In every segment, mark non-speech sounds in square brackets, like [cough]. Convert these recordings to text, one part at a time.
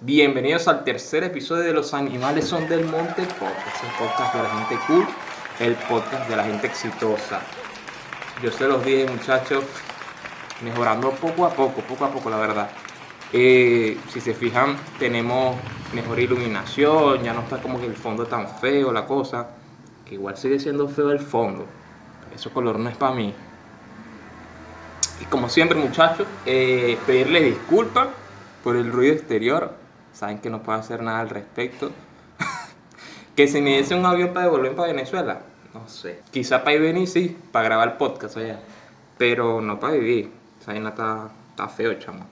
Bienvenidos al tercer episodio de Los Animales son del Monte Podcast, el podcast de la gente cool, el podcast de la gente exitosa. Yo se los dije, muchachos, mejorando poco a poco, poco a poco, la verdad. Eh, si se fijan, tenemos mejor iluminación, ya no está como que el fondo tan feo, la cosa, que igual sigue siendo feo el fondo. Eso color no es para mí. Y como siempre, muchachos, eh, pedirles disculpas por el ruido exterior saben que no puedo hacer nada al respecto. [laughs] que si me diese un avión para devolver para Venezuela, no sé. Quizá para ir venir, sí, para grabar podcast allá. Pero no para vivir. Esa vaina está, está feo, chamo.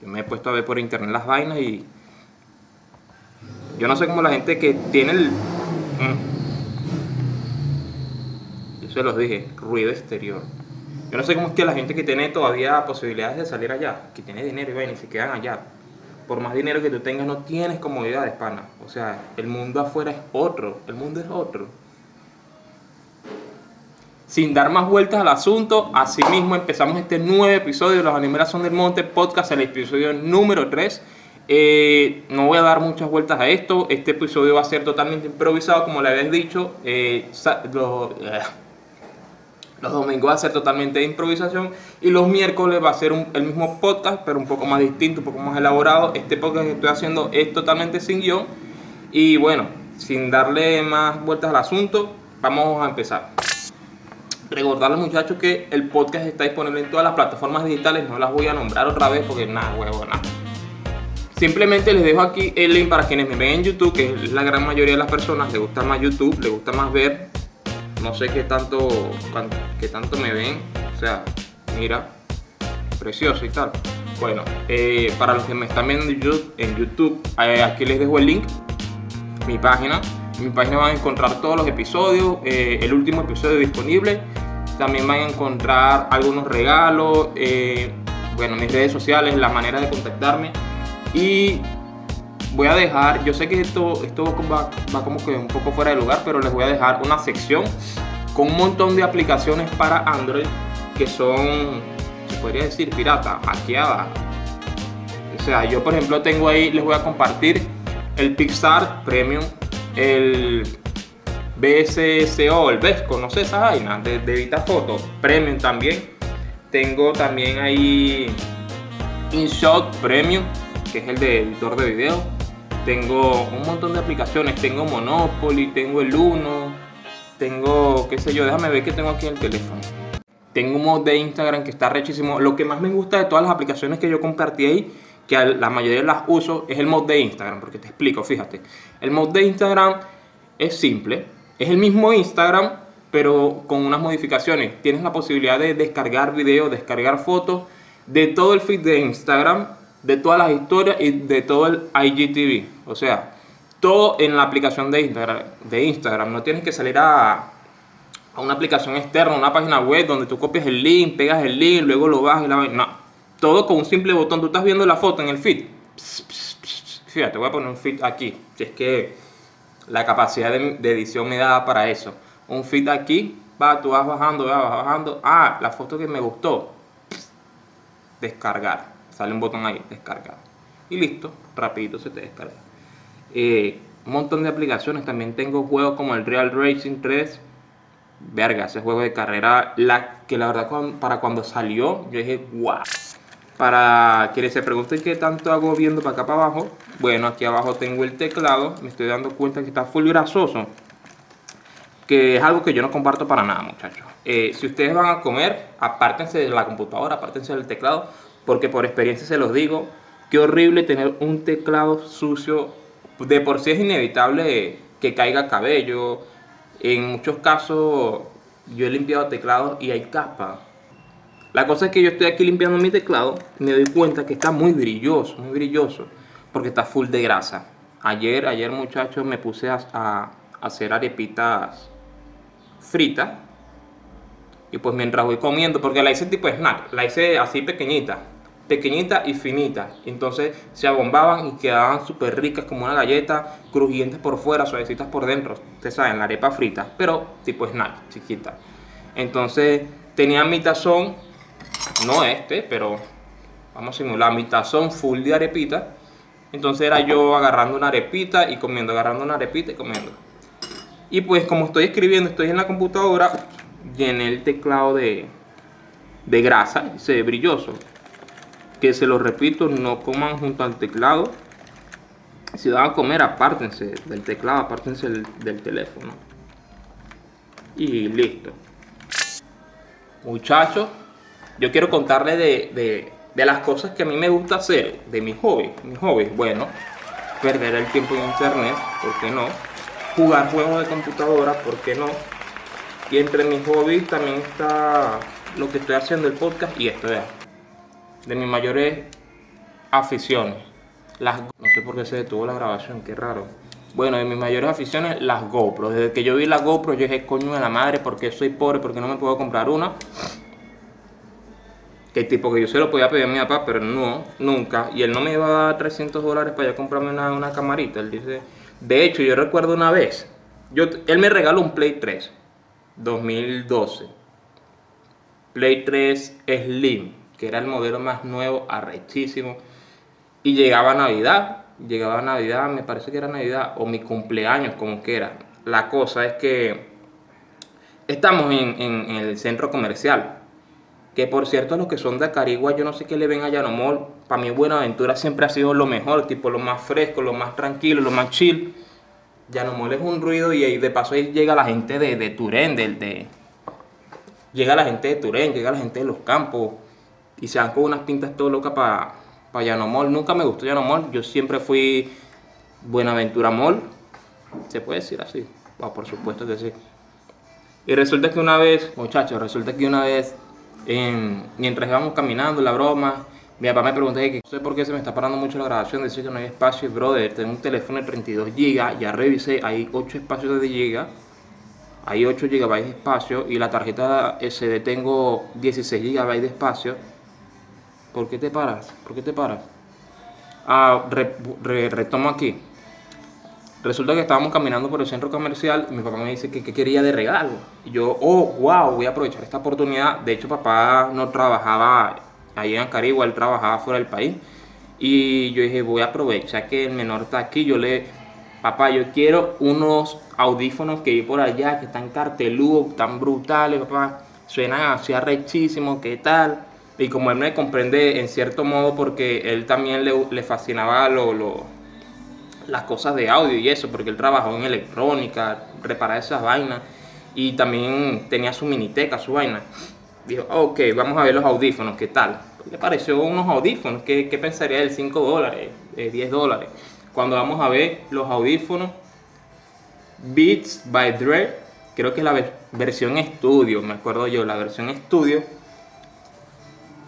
Yo me he puesto a ver por internet las vainas y. Yo no sé cómo la gente que tiene el. Mm. Yo se los dije, ruido exterior. Yo no sé cómo es que la gente que tiene todavía posibilidades de salir allá, que tiene dinero y vaina y se quedan allá, por más dinero que tú tengas, no tienes comodidades, pana. O sea, el mundo afuera es otro, el mundo es otro. Sin dar más vueltas al asunto, así mismo empezamos este nuevo episodio de Los Animales son del Monte Podcast, el episodio número 3. Eh, no voy a dar muchas vueltas a esto, este episodio va a ser totalmente improvisado, como le habéis dicho. Eh, eh los domingos va a ser totalmente de improvisación y los miércoles va a ser el mismo podcast, pero un poco más distinto, un poco más elaborado. Este podcast que estoy haciendo es totalmente sin guion. Y bueno, sin darle más vueltas al asunto, vamos a empezar. Recordarles muchachos que el podcast está disponible en todas las plataformas digitales, no las voy a nombrar otra vez porque nada, huevo, nada. Simplemente les dejo aquí el link para quienes me ven en YouTube, que es la gran mayoría de las personas, les gusta más YouTube, les gusta más ver no sé qué tanto, qué tanto me ven. O sea, mira, precioso y tal. Bueno, eh, para los que me están viendo en YouTube, eh, aquí les dejo el link, mi página. En mi página van a encontrar todos los episodios, eh, el último episodio disponible. También van a encontrar algunos regalos, bueno, mis redes sociales, la manera de contactarme. Y voy a dejar, yo sé que esto, esto va, como que un poco fuera de lugar, pero les voy a dejar una sección con un montón de aplicaciones para Android que son, se podría decir, pirata, hackeadas. O sea, yo por ejemplo tengo ahí, les voy a compartir el Pixar Premium, el BSCO, el BESCO, no sé esa vaina, de, de editar fotos, Premium también. Tengo también ahí InShot Premium, que es el de editor de video tengo un montón de aplicaciones, tengo Monopoly, tengo el Uno, tengo, qué sé yo, déjame ver qué tengo aquí en el teléfono. Tengo un mod de Instagram que está rechísimo. Lo que más me gusta de todas las aplicaciones que yo compartí ahí, que la mayoría las uso, es el mod de Instagram, porque te explico, fíjate. El mod de Instagram es simple, es el mismo Instagram, pero con unas modificaciones. Tienes la posibilidad de descargar videos, descargar fotos de todo el feed de Instagram de todas las historias y de todo el IGTV. O sea, todo en la aplicación de Instagram. De Instagram. No tienes que salir a, una aplicación externa, una página web donde tú copias el link, pegas el link, luego lo bajas y la No. Todo con un simple botón. Tú estás viendo la foto en el feed. Fíjate, voy a poner un feed aquí. Si es que la capacidad de, edición me da para eso. Un feed aquí, va, tú vas bajando, vas bajando. Ah, la foto que me gustó. Descargar sale un botón ahí, descarga. Y listo, rapidito se te descarga. Eh, un montón de aplicaciones, también tengo juegos como el Real Racing 3. Verga, ese juego de carrera, la, que la verdad para cuando salió, yo dije, wow. Para quienes se pregunten qué tanto hago viendo para acá para abajo, bueno, aquí abajo tengo el teclado, me estoy dando cuenta que está full grasoso, que es algo que yo no comparto para nada, muchachos. Eh, si ustedes van a comer, apártense de la computadora, apártense del teclado, porque por experiencia se los digo, qué horrible tener un teclado sucio. De por sí es inevitable que caiga cabello. En muchos casos yo he limpiado teclados y hay capa. La cosa es que yo estoy aquí limpiando mi teclado y me doy cuenta que está muy brilloso, muy brilloso, porque está full de grasa. Ayer, ayer muchachos, me puse a, a hacer arepitas fritas. Y pues mientras voy comiendo, porque la hice tipo snack, la hice así pequeñita, pequeñita y finita. Entonces se abombaban y quedaban súper ricas como una galleta, crujientes por fuera, suavecitas por dentro. Ustedes saben, la arepa frita, pero tipo snack, chiquita. Entonces tenía mi tazón, no este, pero vamos a simular mi tazón full de arepita. Entonces era yo agarrando una arepita y comiendo, agarrando una arepita y comiendo. Y pues como estoy escribiendo, estoy en la computadora, llené el teclado de, de grasa, se ve brilloso. Que se lo repito, no coman junto al teclado. Si van a comer, apártense del teclado, apártense del, teléfono. Y listo. Muchachos, yo quiero contarles de, de, las cosas que a mí me gusta hacer, de mis hobbies. Mis hobbies, bueno, perder el tiempo en internet, ¿por qué no? Jugar juegos de computadora, ¿por qué no? Y entre mis hobbies también está lo que estoy haciendo el podcast y esto, vean. De mis mayores aficiones. Las, no sé por qué se detuvo la grabación, qué raro. Bueno, de mis mayores aficiones, las GoPro. Desde que yo vi las GoPro, yo dije, coño de la madre, porque soy pobre, porque no me puedo comprar una. Que tipo que yo se lo podía pedir a mi papá, pero no, nunca. Y él no me iba a dar 300 dólares para yo comprarme una, una camarita. Él dice, de hecho, yo recuerdo una vez, yo, él me regaló un Play 3, 2012. Play 3 Slim, que era el modelo más nuevo, arrechísimo. Y llegaba Navidad, llegaba Navidad, me parece que era Navidad, o mi cumpleaños, como que era. La cosa es que estamos en, el centro comercial. Que por cierto, los que son de Carigua, yo no sé qué le ven a Yanomol. Para mí, Buenaventura siempre ha sido lo mejor, tipo lo más fresco, lo más tranquilo, lo más chill. Yanomol es un ruido y de paso ahí llega la gente de, de Turén, del, de, llega la gente de Turén, llega la gente de los campos y se dan con unas pintas todo locas para pa Yanomol. Nunca me gustó Yanomol, yo siempre fui Buenaventura Mall, se puede decir así, por supuesto que sí. Y resulta que una vez, muchachos, resulta que una vez, mientras íbamos caminando, la broma, mi papá me preguntó que no sé por qué se me está parando mucho la grabación, decía que no hay espacio, brother, tengo un teléfono de 32 GB, ya revisé, hay 8 espacios de GB hay 8 GB de espacio y la tarjeta SD tengo 16 GB de espacio. ¿Por qué te paras? ¿Por qué te paras? Ah, retomo aquí. Resulta que estábamos caminando por el centro comercial y mi papá me dice que, quería de regalo. Y yo, oh, wow, voy a aprovechar esta oportunidad. De hecho, papá no trabajaba ahí en Carigua, él trabajaba fuera del país. Y yo dije, voy a aprovechar que el menor está aquí. Yo le, papá, yo quiero unos audífonos que vi por allá, que están carteludos, tan brutales, papá, suenan así arrechísimos, ¿qué tal? Y como él me comprende en cierto modo porque él también le, fascinaba lo, las cosas de audio y eso, porque él trabajó en electrónica, reparar esas vainas y también tenía su miniteca, su vaina. Dijo, ok, vamos a ver los audífonos, ¿qué tal? Le pareció unos audífonos, ¿qué, qué pensaría él? 5 dólares, 10 eh, dólares. Cuando vamos a ver los audífonos, Beats by Dre, creo que es la versión estudio, me acuerdo yo, la versión estudio.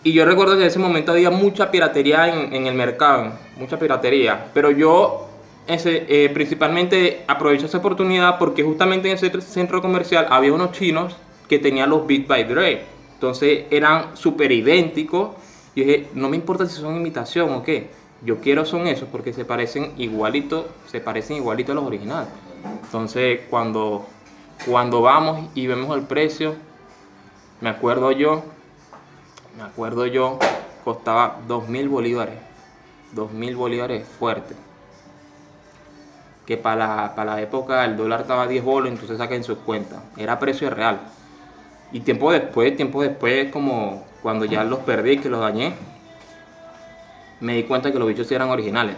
Y yo recuerdo que en ese momento había mucha piratería en, el mercado, mucha piratería. Pero yo ese, eh, principalmente aproveché esa oportunidad porque justamente en ese centro comercial había unos chinos que tenían los Beats by Dre. Entonces eran súper idénticos. Y dije, no me importa si son imitación o qué. Yo quiero son esos porque se parecen igualito, se parecen igualito a los originales. Entonces, cuando, cuando vamos y vemos el precio, me acuerdo yo, me acuerdo yo, costaba dos mil bolívares. Dos mil bolívares fuerte. Que para la, la época el dólar estaba a 10 bolos, entonces saquen sus cuentas. Era precio real. Y tiempo después, tiempo después, como cuando ya los perdí, que los dañé, me di cuenta que los bichos eran originales.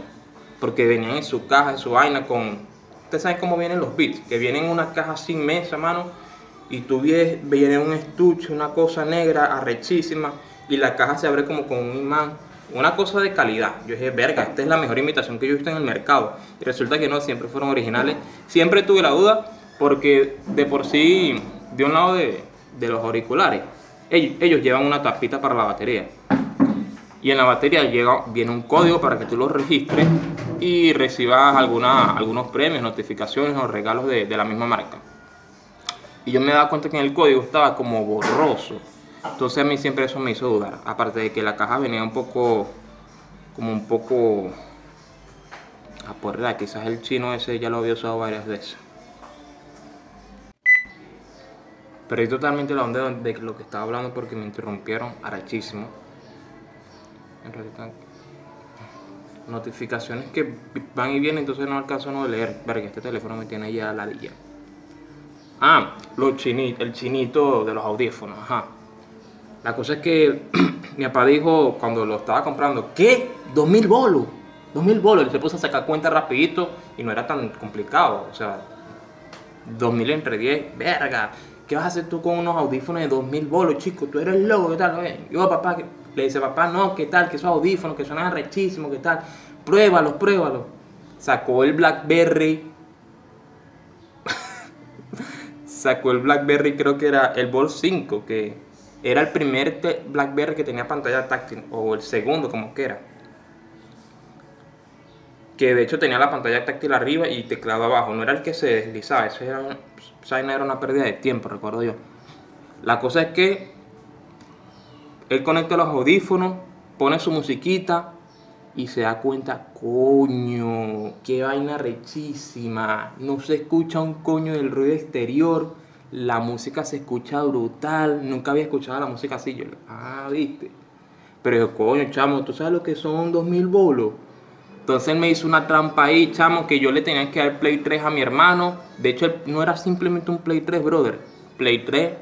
Porque venían en su caja, en su vaina, con Ustedes saben cómo vienen los beats, que vienen en una caja sin mesa, mano, y tú viene un estuche, una cosa negra, arrechísima, y la caja se abre como con un imán. Una cosa de calidad. Yo dije, verga, esta es la mejor imitación que yo he visto en el mercado. Y resulta que no, siempre fueron originales. Siempre tuve la duda, porque de por sí, de un lado de, los auriculares, ellos, ellos llevan una tapita para la batería y en la batería llega, viene un código para que tú lo registres y recibas alguna, algunos premios, notificaciones o regalos de, de, la misma marca. Y yo me daba cuenta que en el código estaba como borroso. Entonces a mí siempre eso me hizo dudar. Aparte de que la caja venía un poco, como un poco... A por la, quizás el chino ese ya lo había usado varias veces. Perdí totalmente la onda de lo que estaba hablando porque me interrumpieron arachísimo. notificaciones que van y vienen, entonces no alcanzo a no leer. Verga, este teléfono me tiene ya la lilla. Ah, los chinitos, el chinito de los audífonos, ajá. La cosa es que [clears throat] mi papá dijo cuando lo estaba comprando, ¿qué? ¿Dos mil bolos? ¿Dos mil bolos? Y se puso a sacar cuenta rapidito y no era tan complicado. O sea, dos mil entre diez, verga. ¿Qué vas a hacer tú con unos audífonos de dos mil bolos, chico? Tú eres loco, ¿qué tal? Yo, papá, le dice, papá, no, ¿qué tal? Que esos audífonos que suenan rechísimos, ¿qué tal? Pruébalos, pruébalos. Sacó el Blackberry sacó el BlackBerry, creo que era el Bolt 5, que era el primer BlackBerry que tenía pantalla táctil, o el segundo, como que era. Que de hecho tenía la pantalla táctil arriba y teclado abajo, no era el que se deslizaba, eso era, era una pérdida de tiempo, recuerdo yo. La cosa es que él conecta los audífonos, pone su musiquita, y se da cuenta, coño, qué vaina rechísima. No se escucha un coño del ruido exterior. La música se escucha brutal. Nunca había escuchado la música así. Yo, ah, viste. Pero coño, chamo, ¿tú sabes lo que son 2000 bolos? Entonces él me hizo una trampa ahí, chamo, que yo le tenía que dar Play 3 a mi hermano. De hecho, no era simplemente un Play 3, brother. Play 3,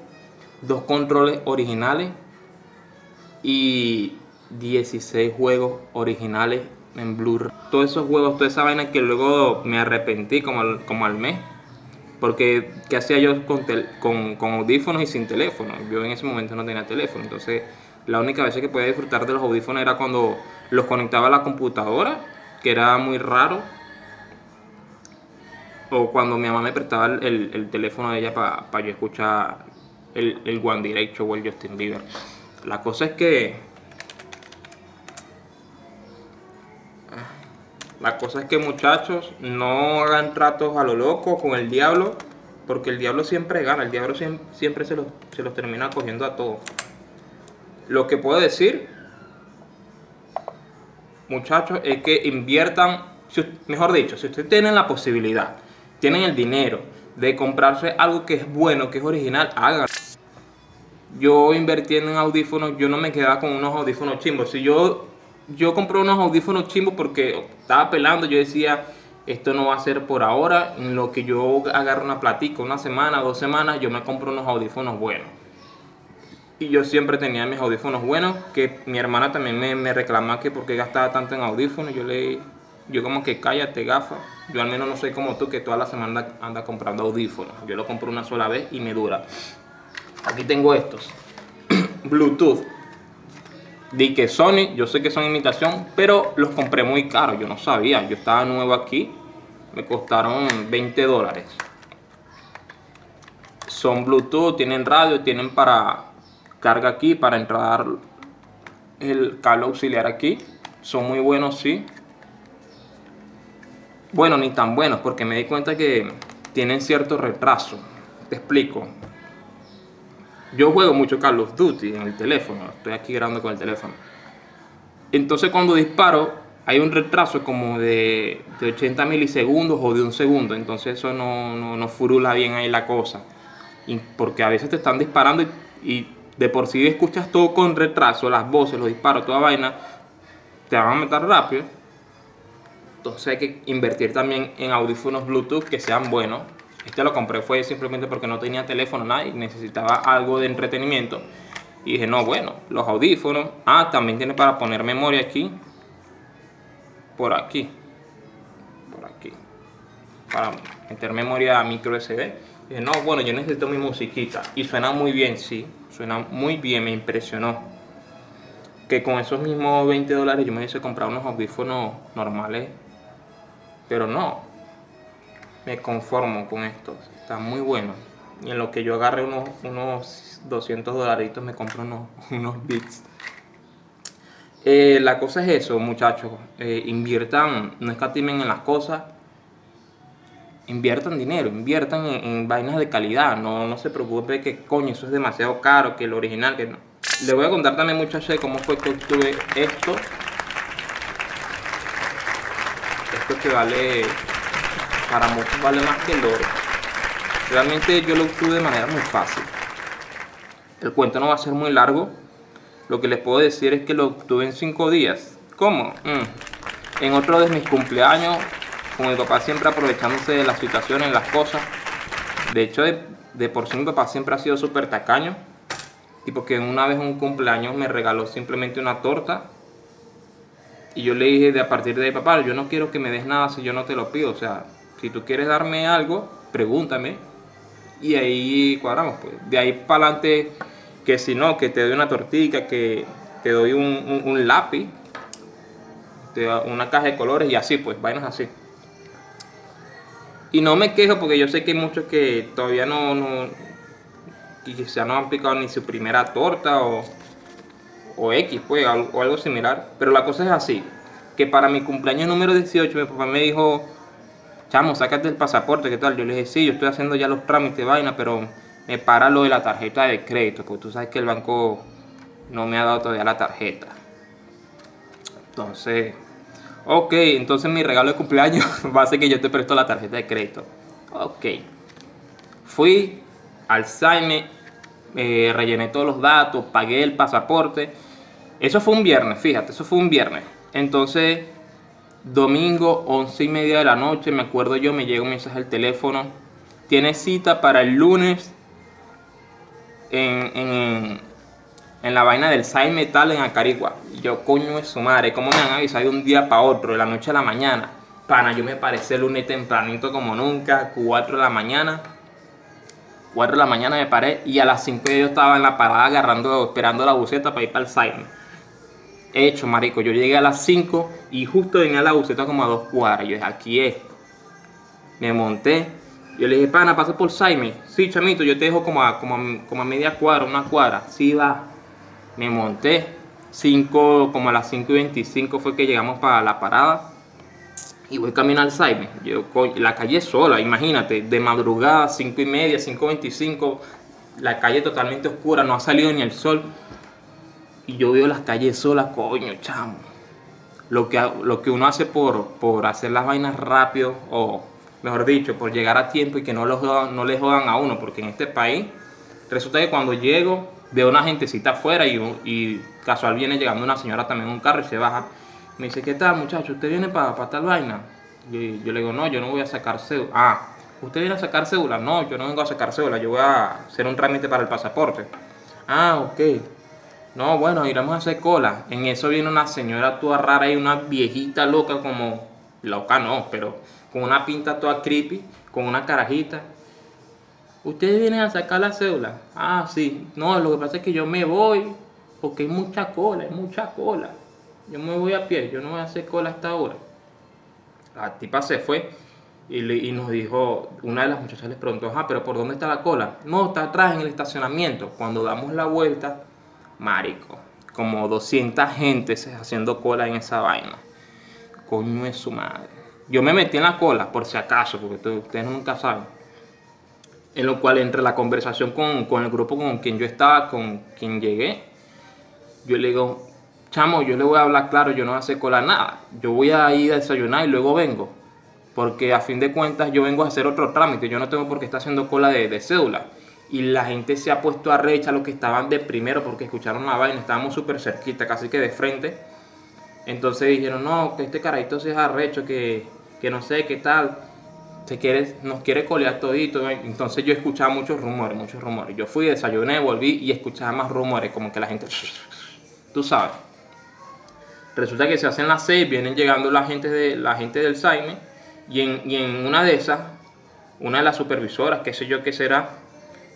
dos controles originales y 16 juegos originales en Blu-ray. Todos esos juegos, toda esa vaina que luego me arrepentí como al, como al mes. Porque, ¿qué hacía yo con, con, audífonos y sin teléfono? Yo en ese momento no tenía teléfono. Entonces, la única vez que podía disfrutar de los audífonos era cuando los conectaba a la computadora, que era muy raro. O cuando mi mamá me prestaba el, teléfono de ella para yo escuchar el, el One Direction o el Justin Bieber. La cosa es que La cosa es que muchachos, no hagan tratos a lo loco con el diablo, porque el diablo siempre gana, el diablo siempre, se, los, termina cogiendo a todos. Lo que puedo decir, muchachos, es que inviertan, mejor dicho, si ustedes tienen la posibilidad, tienen el dinero de comprarse algo que es bueno, que es original, háganlo. Yo invirtiendo en audífonos, yo no me quedaba con unos audífonos chimbos. Si yo yo compré unos audífonos chimbos porque estaba pelando, yo decía, esto no va a ser por ahora, en lo que yo agarro una platica, una semana, dos semanas, yo me compro unos audífonos buenos. Y yo siempre tenía mis audífonos buenos, que mi hermana también me, me reclamaba que porque gastaba tanto en audífonos, yo le yo como que cállate gafa, yo al menos no soy como tú que toda la semana anda comprando audífonos, yo lo compro una sola vez y me dura. Aquí tengo estos, [clears throat] Bluetooth, Di que Sony, yo sé que son imitación, pero los compré muy caros, yo no sabía. Yo estaba nuevo aquí, me costaron 20 dólares. Son Bluetooth, tienen radio, tienen para carga aquí, para entrar el cable auxiliar aquí. Son muy buenos, sí. Bueno, ni tan buenos, porque me di cuenta que tienen cierto retraso. Te explico. Yo juego mucho Call of Duty en el teléfono, estoy aquí grabando con el teléfono. Entonces cuando disparo hay un retraso como de, 80 milisegundos o de un segundo, entonces eso no, no, furula bien ahí la cosa. Y porque a veces te están disparando y, de por sí escuchas todo con retraso, las voces, los disparos, toda vaina, te van a matar rápido. Entonces hay que invertir también en audífonos Bluetooth que sean buenos este lo compré fue simplemente porque no tenía teléfono nada y necesitaba algo de entretenimiento. Y dije, no, bueno, los audífonos. Ah, también tiene para poner memoria aquí. Por aquí. Por aquí. Para meter memoria a micro SD. Y dije, no, bueno, yo necesito mi musiquita. Y suena muy bien, sí. Suena muy bien, me impresionó. Que con esos mismos 20 dólares yo me hubiese comprado unos audífonos normales. Pero no, me conformo con esto. Está muy bueno. Y en lo que yo agarre unos, unos 200 dolaritos me compro unos, [laughs] unos bits. Eh, la cosa es eso, muchachos. Eh, inviertan, no escatimen en las cosas. Inviertan dinero, inviertan en, vainas de calidad. No, no se preocupe que coño, eso es demasiado caro, que el original, que no. Le voy a contar también, muchachos, cómo fue que obtuve esto. Esto que vale para muchos vale más que el oro. Realmente yo lo obtuve de manera muy fácil. El cuento no va a ser muy largo. Lo que les puedo decir es que lo obtuve en 5 días. ¿Cómo? Mm. en otro de mis cumpleaños, con mi papá siempre aprovechándose de las situaciones, las cosas. De hecho, de, por sí mi papá siempre ha sido súper tacaño. Y porque una vez un cumpleaños me regaló simplemente una torta. Y yo le dije de a partir de ahí, papá, yo no quiero que me des nada si yo no te lo pido. O sea, si tú quieres darme algo, pregúntame. Y ahí cuadramos, pues. De ahí para adelante, que si no, que te doy una tortilla, que te doy un, un lápiz, te una caja de colores y así, pues, vainas así. Y no me quejo porque yo sé que hay muchos que todavía no, no quizá no han picado ni su primera torta o, o X, pues, o algo similar. Pero la cosa es así, que para mi cumpleaños número 18 mi papá me dijo, chamo, sácate el pasaporte, ¿qué tal? Yo le dije, sí, yo estoy haciendo ya los trámites de vaina, pero me para lo de la tarjeta de crédito, porque tú sabes que el banco no me ha dado todavía la tarjeta. Entonces, Ok, entonces mi regalo de cumpleaños [laughs] va a ser que yo te presto la tarjeta de crédito. Ok. Fui al Saime, eh, rellené todos los datos, pagué el pasaporte. Eso fue un viernes, fíjate, eso fue un viernes. Entonces, domingo, once y media de la noche, me acuerdo yo, me llega un mensaje al teléfono. Tiene cita para el lunes en, en la vaina del Sai Metal en Acarigua. yo, coño es su madre, ¿cómo me han avisado de un día para otro, de la noche a la mañana? Pana, yo me parece el lunes tempranito como nunca, 4 de la mañana. 4 de la mañana me paré y a las 5 yo estaba en la parada agarrando, esperando la buceta para ir para el Saime. Hecho, marico, yo llegué a las 5 y justo venía la buceta como a dos cuadras. Yo dije, aquí es. Me monté. Yo le dije, pana, pasa por Saime. Sí, chamito, yo te dejo como a, como a media cuadra, una cuadra. Sí, va me monté. 5, como a las 5 y 25 fue que llegamos para la parada. Y voy camino al Saime. Yo, la calle sola, imagínate, de madrugada, 5 y media, 5.25, la calle totalmente oscura, no ha salido ni el sol. Y yo veo las calles solas, coño, chamo. Lo que, lo que uno hace por, por hacer las vainas rápido, o mejor dicho, por llegar a tiempo y que no, los, no le jodan a uno, porque en este país resulta que cuando llego veo una gentecita afuera y, y casual viene llegando una señora también en un carro y se baja. Me dice, ¿qué tal muchacho? ¿Usted viene para tal vaina? Y yo le digo, no, yo no voy a sacar cédula. Ah, ¿usted viene a sacar cédula? No, yo no vengo a sacar cédula, yo voy a hacer un trámite para el pasaporte. Ah, ok. No, bueno, iremos a hacer cola. En eso viene una señora toda rara y una viejita loca como... Loca no, pero con una pinta toda creepy, con una carajita. Ustedes vienen a sacar la cédula. Ah, sí. No, lo que pasa es que yo me voy porque hay mucha cola, hay mucha cola. Yo me voy a pie, yo no voy a hacer cola hasta ahora. La tipa se fue y, nos dijo, una de las muchachas les preguntó, ah, pero ¿por dónde está la cola? No, está atrás en el estacionamiento. Cuando damos la vuelta, marico, como 200 gentes haciendo cola en esa vaina. Coño es su madre. Yo me metí en la cola, por si acaso, porque ustedes nunca saben en lo cual entre la conversación con, el grupo con quien yo estaba, con quien llegué, yo le digo, chamo, yo le voy a hablar claro, yo no voy a hacer cola nada, yo voy a ir a desayunar y luego vengo, porque a fin de cuentas yo vengo a hacer otro trámite, yo no tengo por qué estar haciendo cola de, cédula. Y la gente se ha puesto a recha los que estaban de primero porque escucharon la vaina, estábamos súper cerquita, casi que de frente. Entonces dijeron, no, que este carajito se es arrecho, que, que no sé qué tal se quiere, nos quiere colear todito. Entonces yo escuchaba muchos rumores, muchos rumores. Yo fui, desayuné, volví y escuchaba más rumores, como que la gente, tú sabes. Resulta que se hacen las seis, vienen llegando la gente, de, la gente del Saime y en, y en una de esas, una de las supervisoras, qué sé yo qué será,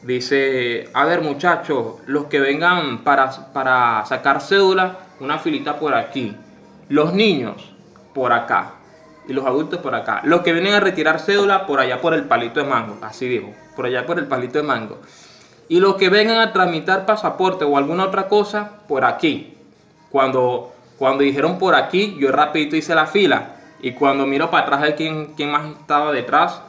dice, a ver muchachos, los que vengan para, para sacar cédula, una filita por aquí. Los niños, por acá y los adultos por acá. Los que vienen a retirar cédula por allá por el palito de mango, así dijo, por allá por el palito de mango. Y los que vengan a tramitar pasaporte o alguna otra cosa, por aquí. Cuando, cuando dijeron por aquí, yo rapidito hice la fila. Y cuando miro para atrás de quién, quién más estaba detrás,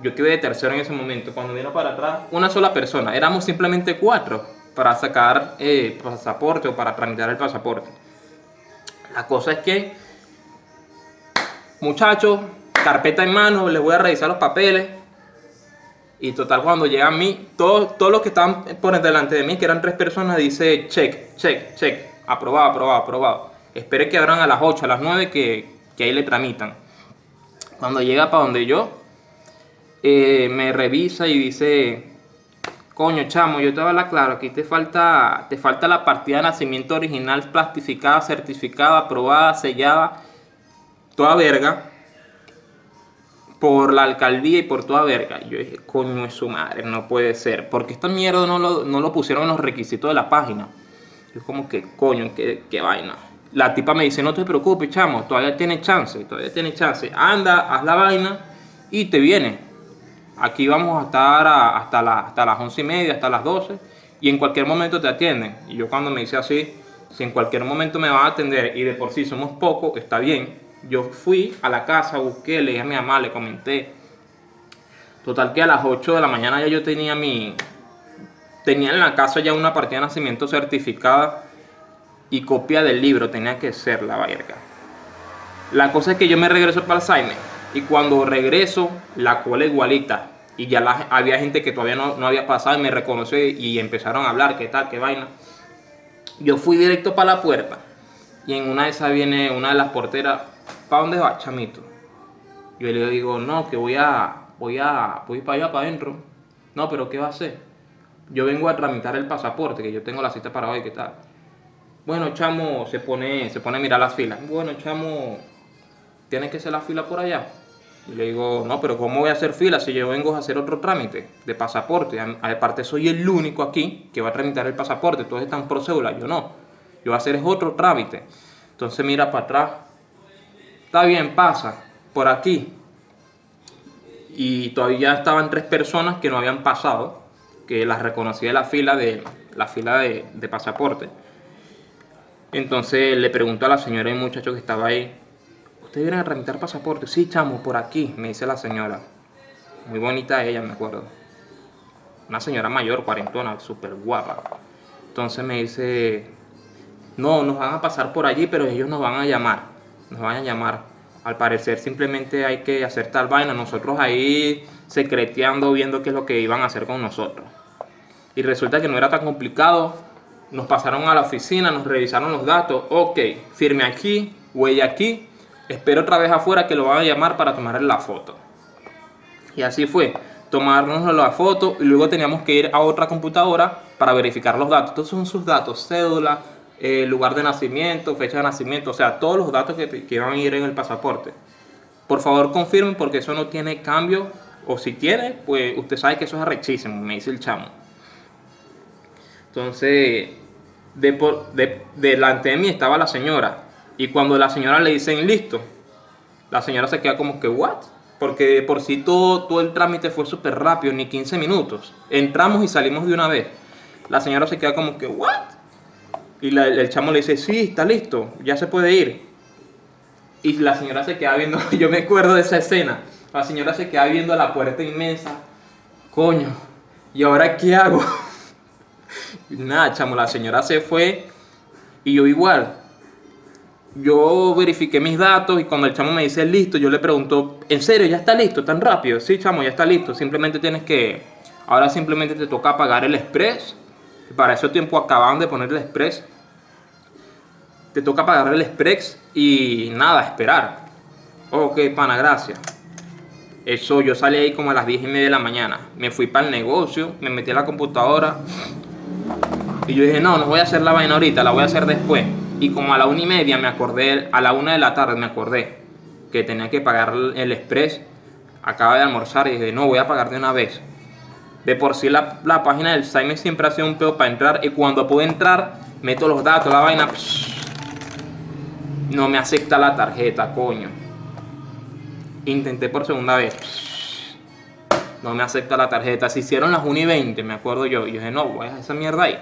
yo quedé de tercero en ese momento. Cuando miro para atrás, una sola persona. Éramos simplemente cuatro para sacar eh, pasaporte o para tramitar el pasaporte. La cosa es que muchachos, carpeta en mano, les voy a revisar los papeles. Y total, cuando llega a mí, todos, todos los que estaban por delante de mí, que eran tres personas, dice check, check, check, aprobado, aprobado, aprobado. Espere que abran a las 8, a las 9 que, que ahí le tramitan. Cuando llega para donde yo, eh, me revisa y dice, coño chamo, yo te voy a hablar claro, aquí te falta, te falta la partida de nacimiento original plastificada, certificada, aprobada, sellada, toda verga, por la alcaldía y por toda verga. Y yo dije, coño es su madre, no puede ser, porque esta mierda no lo, no lo pusieron en los requisitos de la página. Yo como que, coño, qué, qué vaina. La tipa me dice, no te preocupes, chamo, todavía tiene chance, todavía tiene chance. Anda, haz la vaina y te viene Aquí vamos a estar hasta, las once y media, hasta las 12, y en cualquier momento te atienden. Y yo cuando me dice así, si en cualquier momento me van a atender y de por sí somos pocos, está bien. Yo fui a la casa, busqué, le dije a mi mamá, le comenté. Total que a las 8 de la mañana ya yo tenía mi... Tenía en la casa ya una partida de nacimiento certificada y copia del libro, tenía que ser la verga. La cosa es que yo me regreso para Alzheimer y cuando regreso la cola igualita y ya había gente que todavía no, había pasado y me reconoció y, empezaron a hablar, qué tal, qué vaina. Yo fui directo para la puerta y en una de esas viene una de las porteras, ¿para dónde va, chamito? Yo le digo, no, que voy a, voy a, voy para allá, para adentro. No, pero ¿qué va a hacer? Yo vengo a tramitar el pasaporte, que yo tengo la cita para hoy, ¿qué tal? Bueno, chamo, se pone, se pone a mirar las filas. Bueno, chamo, tiene que ser la fila por allá. Y le digo, no, pero ¿cómo voy a hacer fila si yo vengo a hacer otro trámite de pasaporte? Aparte, soy el único aquí que va a tramitar el pasaporte. Todos están por cédula, yo no. Yo voy a hacer otro trámite. Entonces mira para atrás. Está bien, pasa. Por aquí. Y todavía estaban tres personas que no habían pasado, que las reconocí de la fila de, la fila de, de pasaporte. Entonces le pregunto a la señora y muchacho que estaba ahí, ¿Ustedes vienen a tramitar pasaporte? Sí, chamo, por aquí, me dice la señora. Muy bonita ella, me acuerdo. Una señora mayor, cuarentona, súper guapa. Entonces me dice, no, nos van a pasar por allí, pero ellos nos van a llamar. Nos van a llamar. Al parecer simplemente hay que hacer tal vaina. Nosotros ahí secreteando, viendo qué es lo que iban a hacer con nosotros. Y resulta que no era tan complicado. Nos pasaron a la oficina, nos revisaron los datos. Ok, firme aquí, huella aquí espero otra vez afuera que lo van a llamar para tomarle la foto. Y así fue, tomarnos la foto y luego teníamos que ir a otra computadora para verificar los datos. Estos son sus datos, cédula, eh, lugar de nacimiento, fecha de nacimiento, o sea, todos los datos que, que a ir en el pasaporte. Por favor confirmen porque eso no tiene cambio, o si tiene, pues usted sabe que eso es arrechísimo, me dice el chamo. Entonces, de por, de, delante de mí estaba la señora y cuando la señora le dicen listo, la señora se queda como que, ¿what? Porque por sí todo, todo el trámite fue súper rápido, ni 15 minutos. Entramos y salimos de una vez. La señora se queda como que, ¿what? Y el chamo le dice, sí, está listo, ya se puede ir. Y la señora se queda viendo, [laughs] yo me acuerdo de esa escena. La señora se queda viendo la puerta inmensa. Coño, ¿y ahora qué hago? [laughs] Nada, chamo, la señora se fue y yo igual yo verifiqué mis datos y cuando el chamo me dice listo, yo le pregunto, ¿en serio ya está listo tan rápido? Sí, chamo, ya está listo. Simplemente tienes que, ahora simplemente te toca pagar el express. Para ese tiempo acaban de poner el express. Te toca pagar el express y nada, esperar. Ok, pana, gracias. Eso, yo salí ahí como a las 10 y media de la mañana. Me fui para el negocio, me metí a la computadora. Y yo dije, no, no voy a hacer la vaina ahorita, la voy a hacer después. Y como a la una y media me acordé, a la una de la tarde me acordé que tenía que pagar el express. Acaba de almorzar y dije, no, voy a pagar de una vez. De por sí la, página del Saime siempre ha sido un pedo para entrar. Y cuando pude entrar, meto los datos, la vaina. no me acepta la tarjeta, coño. Intenté por segunda vez. no me acepta la tarjeta. Se hicieron las 1 y 20, me acuerdo yo. Y yo dije, no, voy a esa mierda ahí.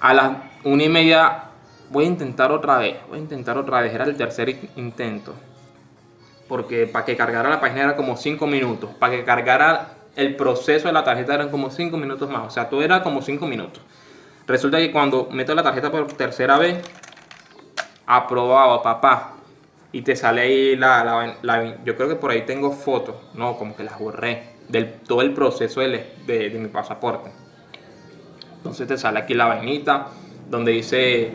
A las 1 y media voy a intentar otra vez, voy a intentar otra vez, era el tercer intento. Porque para que cargara la página era como 5 minutos, para que cargara el proceso de la tarjeta eran como 5 minutos más, o sea, todo era como 5 minutos. Resulta que cuando meto la tarjeta por tercera vez, aprobado, papá, y te sale ahí la, yo creo que por ahí tengo fotos, no, como que las borré, del todo el proceso de, de mi pasaporte. Entonces te sale aquí la vainita donde dice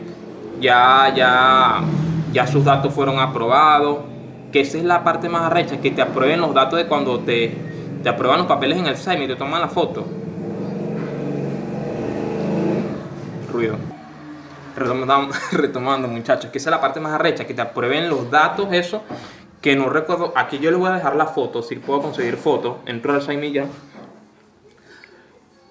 ya, ya, ya sus datos fueron aprobados, que esa es la parte más arrecha, que te aprueben los datos de cuando te, te aprueban los papeles en el SAIM y te toman la foto. Ruido. Retomando, [laughs] retomando muchachos, que esa es la parte más arrecha, que te aprueben los datos, eso, que no recuerdo, aquí yo les voy a dejar la foto, si puedo conseguir fotos, entro al SAIM y ya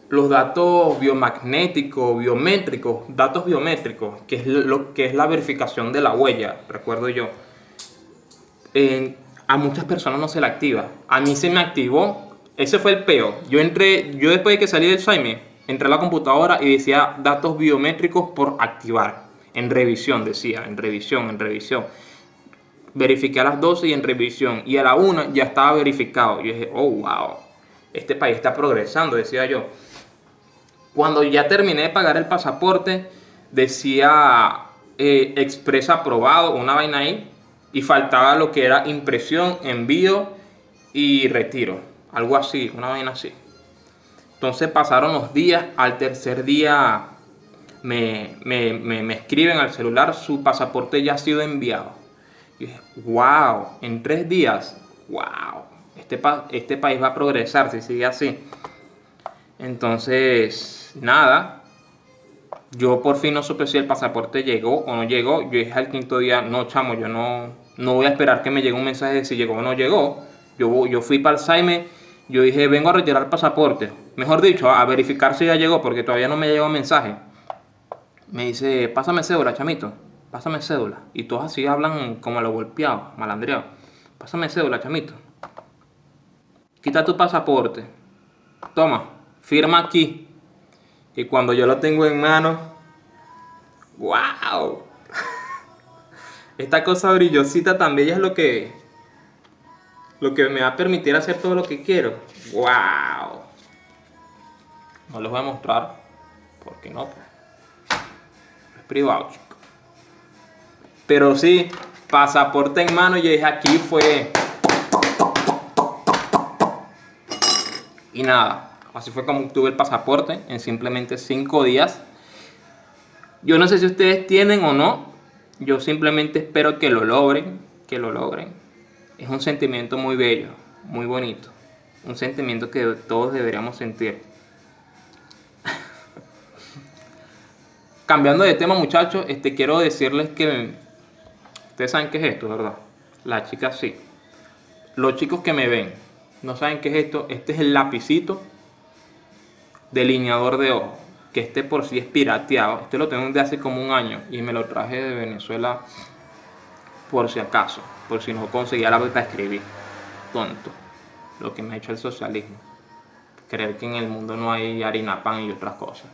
los datos biomagnéticos, biométricos, datos biométricos, que es lo que es la verificación de la huella, recuerdo yo. a muchas personas no se la activa. A mí se me activó. Ese fue el peo. Yo entré, yo después de que salí del Saime, entré a la computadora y decía datos biométricos por activar. En revisión, decía, en revisión, en revisión. Verifiqué a las 12 y en revisión. Y a la 1 ya estaba verificado. Y dije, oh, wow. Este país está progresando, decía yo. Cuando ya terminé de pagar el pasaporte, decía eh, expresa aprobado, una vaina ahí, y faltaba lo que era impresión, envío y retiro. Algo así, una vaina así. Entonces pasaron los días, al tercer día me, escriben al celular, su pasaporte ya ha sido enviado. Y dije, wow, en tres días, wow, este, este país va a progresar si sigue así. Entonces, nada. Yo por fin no supe si el pasaporte llegó o no llegó. Yo dije al quinto día, no, chamo, yo no, no voy a esperar que me llegue un mensaje de si llegó o no llegó. Yo, yo fui para Saime, yo dije, vengo a retirar el pasaporte. Mejor dicho, a verificar si ya llegó, porque todavía no me llegó un mensaje. Me dice, pásame cédula, chamito, pásame cédula. Y todos así hablan como a lo golpeado, malandreado. Pásame cédula, chamito. Quita tu pasaporte. Toma, firma aquí. Y cuando yo lo tengo en mano, ¡wow! [laughs] Esta cosa brillosita también es lo que lo que me va a permitir hacer todo lo que quiero. ¡Wow! No les voy a mostrar porque no. Es privado, chico. Pero sí, pasaporte en mano y aquí fue y nada Así fue como obtuve el pasaporte en simplemente cinco días. Yo no sé si ustedes tienen o no. Yo simplemente espero que lo logren, que lo logren. Es un sentimiento muy bello, muy bonito. Un sentimiento que todos deberíamos sentir. [laughs] Cambiando de tema, muchachos, este, quiero decirles que ustedes saben qué es esto, ¿verdad? Las chicas sí. Los chicos que me ven no saben qué es esto. Este es el lapicito delineador de ojo, que este por sí es pirateado. Este lo tengo de hace como un año y me lo traje de Venezuela por si acaso, por si no conseguía la para escribir. Tonto, lo que me ha hecho el socialismo. Creer que en el mundo no hay harina pan y otras cosas.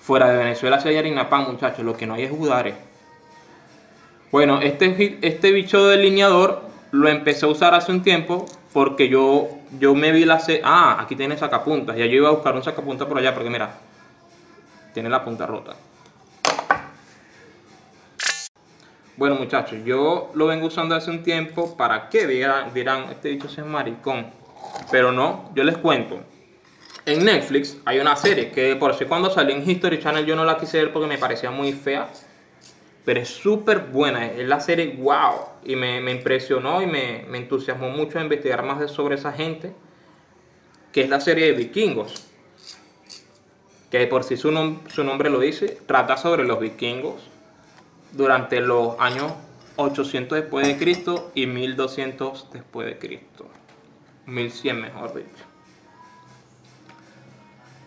Fuera de Venezuela sí hay harina pan, muchachos, lo que no hay es judare. Bueno, este, este bicho delineador lo empecé a usar hace un tiempo porque yo, yo me vi la... Ah, aquí tiene sacapuntas. Ya yo iba a buscar un sacapunta por allá porque mira, tiene la punta rota. Bueno muchachos, yo lo vengo usando hace un tiempo. ¿Para qué? Dirán, dirán este dicho es maricón. Pero no, yo les cuento. En Netflix hay una serie que por si cuando salió en History Channel yo no la quise ver porque me parecía muy fea pero es súper buena. Es la serie wow. Y me, impresionó y me, entusiasmó mucho a investigar más sobre esa gente. Que es la serie de vikingos. Que por si su, su nombre lo dice, trata sobre los vikingos durante los años 800 después de Cristo y 1200 después de Cristo. 1100 mejor dicho.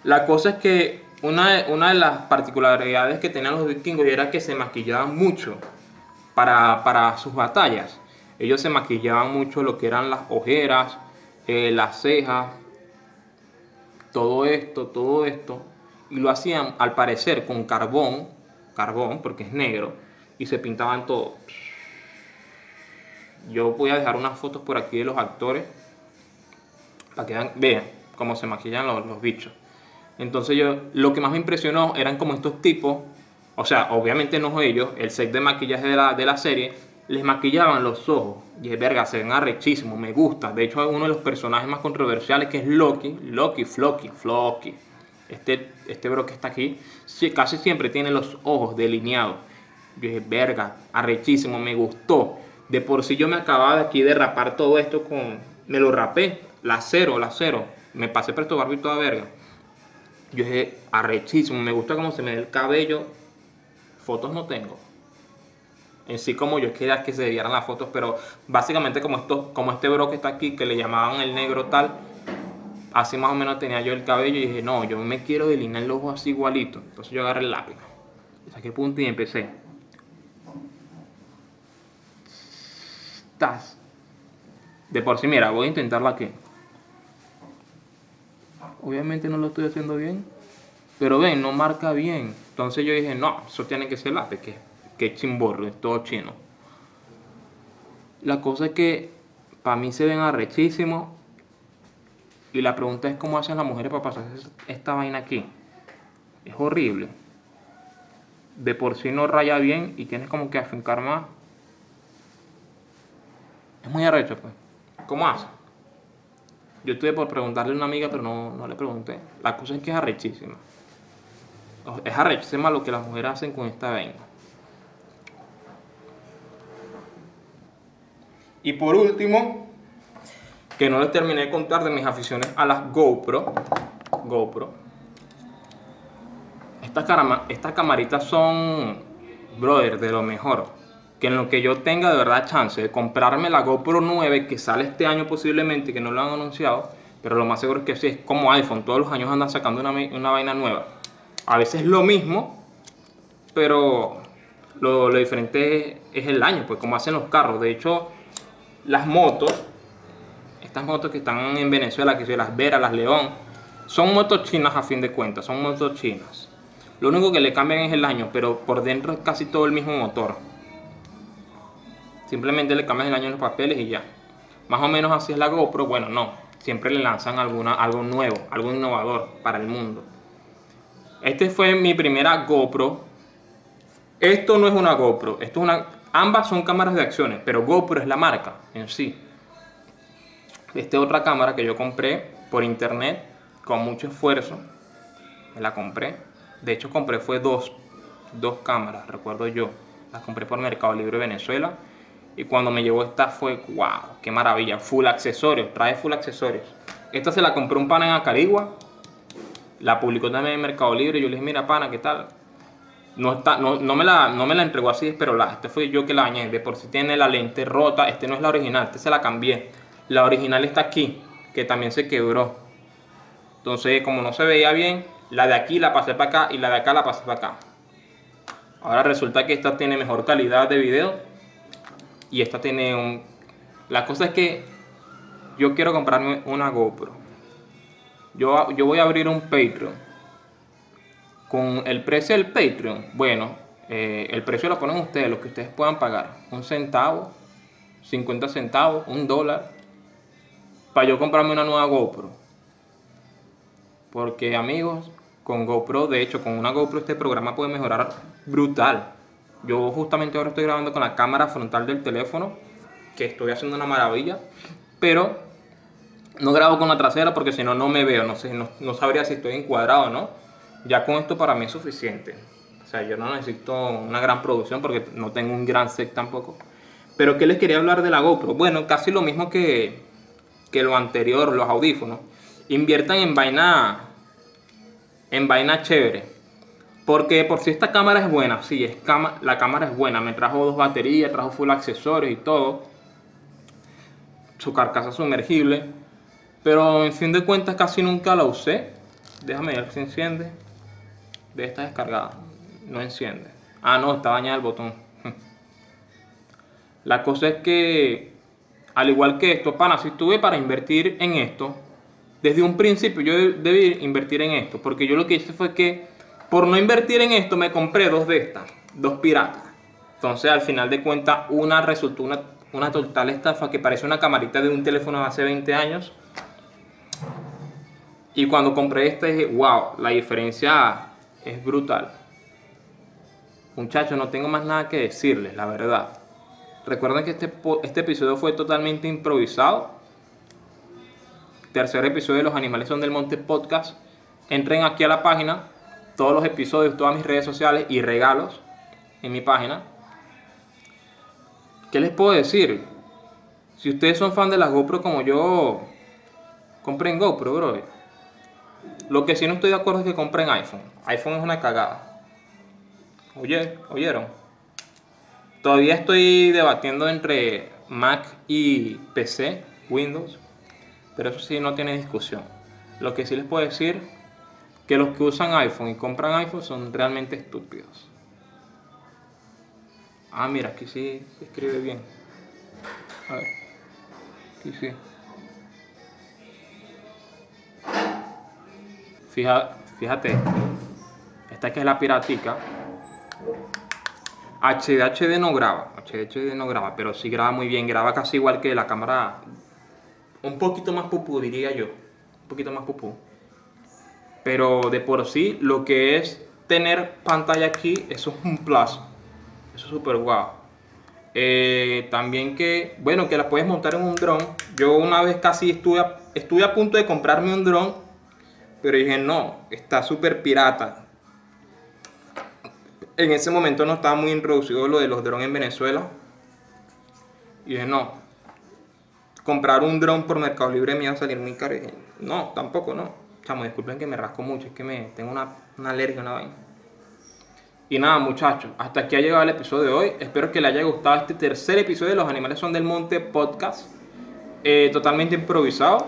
La cosa es que una, de las particularidades que tenían los vikingos era que se maquillaban mucho para, sus batallas. Ellos se maquillaban mucho lo que eran las ojeras, eh, las cejas, todo esto, todo esto. Y lo hacían al parecer con carbón, carbón porque es negro, y se pintaban todo. Yo voy a dejar unas fotos por aquí de los actores para que vean, cómo se maquillan los bichos. Entonces yo, lo que más me impresionó eran como estos tipos, o sea, obviamente no ellos, el set de maquillaje de la, de la serie, les maquillaban los ojos. Y es verga, se ven arrechísimos, me gusta. De hecho, uno de los personajes más controversiales que es Loki, Loki, Floki, Floki. Este, este bro que está aquí, casi siempre tiene los ojos delineados. Yo dije, verga, arrechísimo, me gustó. De por sí yo me acababa de aquí de rapar todo esto con... Me lo rapé, la cero, la cero. Me pasé presto barba y toda verga. Yo dije, arrechísimo, me gusta cómo se me ve el cabello. Fotos no tengo. En sí como yo quería que se vieran las fotos, pero básicamente como, esto, como este bro que está aquí, que le llamaban el negro tal, así más o menos tenía yo el cabello y dije, no, yo me quiero delinear el ojo así igualito. Entonces yo agarré el lápiz, saqué punto y empecé. Estás. De por sí, mira, voy a intentarla aquí. Obviamente no lo estoy haciendo bien. Pero ven, no marca bien. Entonces yo dije, no, eso tiene que ser lápiz, que, que chimborro, es todo chino. La cosa es que para mí se ven arrechísimos. Y la pregunta es cómo hacen las mujeres para pasar esta vaina aquí. Es horrible. De por sí no raya bien y tienes como que afincar más. Es muy arrecho, pues. ¿Cómo hace? Yo estuve por preguntarle a una amiga, pero no, no le pregunté. La cosa es que es arrechísima. Es arrechísima lo que las mujeres hacen con esta vaina. Y por último, que no les terminé de contar de mis aficiones a las GoPro. GoPro. Estas, estas camaritas son, brother, de lo mejor que en lo que yo tenga de verdad chance de comprarme la GoPro 9 que sale este año posiblemente, que no lo han anunciado, pero lo más seguro es que sí, es como iPhone, todos los años andan sacando una, una vaina nueva. A veces lo mismo, pero lo, lo diferente es, el año, pues como hacen los carros. De hecho, las motos, estas motos que están en Venezuela, que son las Vera, las León, son motos chinas a fin de cuentas, son motos chinas. Lo único que le cambian es el año, pero por dentro es casi todo el mismo motor. Simplemente le cambias el año en los papeles y ya. Más o menos así es la GoPro. Bueno, no. Siempre le lanzan alguna, algo nuevo, algo innovador para el mundo. Este fue mi primera GoPro. Esto no es una GoPro. Esto es una, ambas son cámaras de acciones, pero GoPro es la marca en sí. Esta es otra cámara que yo compré por internet con mucho esfuerzo. Me la compré. De hecho, compré fue dos, dos cámaras, recuerdo yo. Las compré por Mercado Libre Venezuela y cuando me llegó esta fue, wow, qué maravilla. Full accesorios, trae full accesorios. Esta se la compré un pana en Acarigua. La publicó también en Mercado Libre. Yo le dije, mira, pana, ¿qué tal? No, está, no, no, me la, no me la entregó así, pero la, este fue yo que la añadí. De por si tiene la lente rota. Este no es la original, este se la cambié. La original está aquí, que también se quebró. Entonces, como no se veía bien, la de aquí la pasé para acá y la de acá la pasé para acá. Ahora resulta que esta tiene mejor calidad de video y esta tiene un... La cosa es que yo quiero comprarme una GoPro. Yo, yo voy a abrir un Patreon. Con el precio del Patreon, bueno, eh, el precio lo ponen ustedes, lo que ustedes puedan pagar. Un centavo, 50 centavos, un dólar. Para yo comprarme una nueva GoPro. Porque amigos, con GoPro, de hecho, con una GoPro este programa puede mejorar brutal. Yo justamente ahora estoy grabando con la cámara frontal del teléfono, que estoy haciendo una maravilla, pero no grabo con la trasera porque si no, no me veo, no, sé, no, sabría si estoy encuadrado o no. Ya con esto para mí es suficiente. O sea, yo no necesito una gran producción porque no tengo un gran set tampoco. Pero ¿qué les quería hablar de la GoPro? Bueno, casi lo mismo que, que lo anterior, los audífonos. Inviertan en vaina, en vaina chévere. Porque por si esta cámara es buena, sí, es la cámara es buena, me trajo dos baterías, trajo full accesorios y todo. Su carcasa sumergible. Pero en fin de cuentas casi nunca la usé. Déjame ver si enciende. De esta descargada. No enciende. Ah, no, está dañado el botón. [laughs] La cosa es que, al igual que esto, pana, si estuve para invertir en esto, desde un principio yo debí invertir en esto. Porque yo lo que hice fue que por no invertir en esto me compré dos de estas, dos piratas. Entonces al final de cuentas una resultó una, una total estafa que parece una camarita de un teléfono de hace 20 años. Y cuando compré esta dije, wow, la diferencia es brutal. Muchachos, no tengo más nada que decirles, la verdad. Recuerden que este, este episodio fue totalmente improvisado. Tercer episodio de Los Animales son del Monte Podcast. Entren aquí a la página, todos los episodios, todas mis redes sociales y regalos en mi página. ¿Qué les puedo decir? Si ustedes son fan de las GoPro como yo, compren GoPro, bro. Lo que sí no estoy de acuerdo es que compren iPhone. iPhone es una cagada. Oye, ¿oyeron? Todavía estoy debatiendo entre Mac y PC, Windows, pero eso sí no tiene discusión. Lo que sí les puedo decir que los que usan iPhone y compran iPhone son realmente estúpidos. Ah, mira, aquí sí se escribe bien. A ver. Aquí sí. Fija, fíjate. Esta que es la piratica. HD HD no graba. HD HD no graba, pero sí graba muy bien. Graba casi igual que la cámara. Un poquito más pupú, diría yo. Un poquito más pupú. Pero de por sí, lo que es tener pantalla aquí, eso es un plus. Eso es súper guau. Eh, también que, bueno, que la puedes montar en un dron. Yo una vez casi estuve a, estuve a punto de comprarme un dron, pero dije, no, está súper pirata. En ese momento no estaba muy introducido lo de los drones en Venezuela. Y dije, no, comprar un dron por Mercado Libre me iba a salir muy caro. Y dije, no, tampoco, no. Chamo, disculpen que me rasco mucho, es que me tengo una, alergia, una vaina. Y nada, muchachos, hasta aquí ha llegado el episodio de hoy. Espero que les haya gustado este tercer episodio de Los Animales Son del Monte podcast. Eh, totalmente improvisado.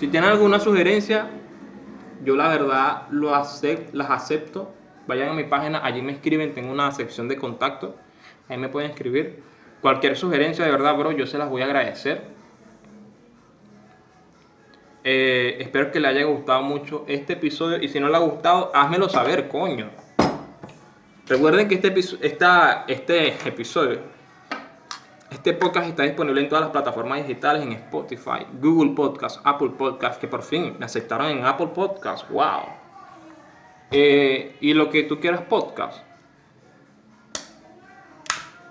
Si tienen alguna sugerencia, yo la verdad lo las acepto. Vayan a mi página, allí me escriben, tengo una sección de contacto. Ahí me pueden escribir. Cualquier sugerencia, de verdad, bro, yo se las voy a agradecer. Eh, espero que le haya gustado mucho este episodio y si no le ha gustado, házmelo saber, coño. Recuerden que este, esta, este episodio, este podcast está disponible en todas las plataformas digitales, en Spotify, Google Podcast, Apple Podcast, que por fin me aceptaron en Apple Podcast, wow. Eh, y lo que tú quieras podcast.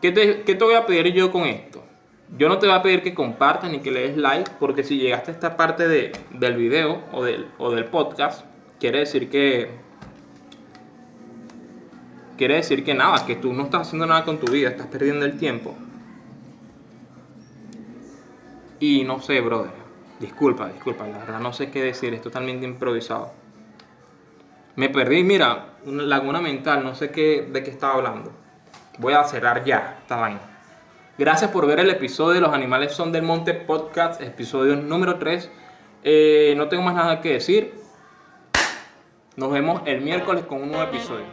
¿Qué te, ¿Qué te voy a pedir yo con esto? Yo no te voy a pedir que compartas ni que le des like, porque si llegaste a esta parte de, del video o del, o del podcast, quiere decir que. Quiere decir que nada, que tú no estás haciendo nada con tu vida, estás perdiendo el tiempo. Y no sé, brother. Disculpa, disculpa, la verdad no sé qué decir, es totalmente improvisado. Me perdí, mira, una laguna mental, no sé qué, de qué estaba hablando. Voy a cerrar ya esta vaina. Gracias por ver el episodio de Los Animales Son del Monte Podcast, episodio número 3. Eh, no tengo más nada que decir. Nos vemos el miércoles con un nuevo episodio.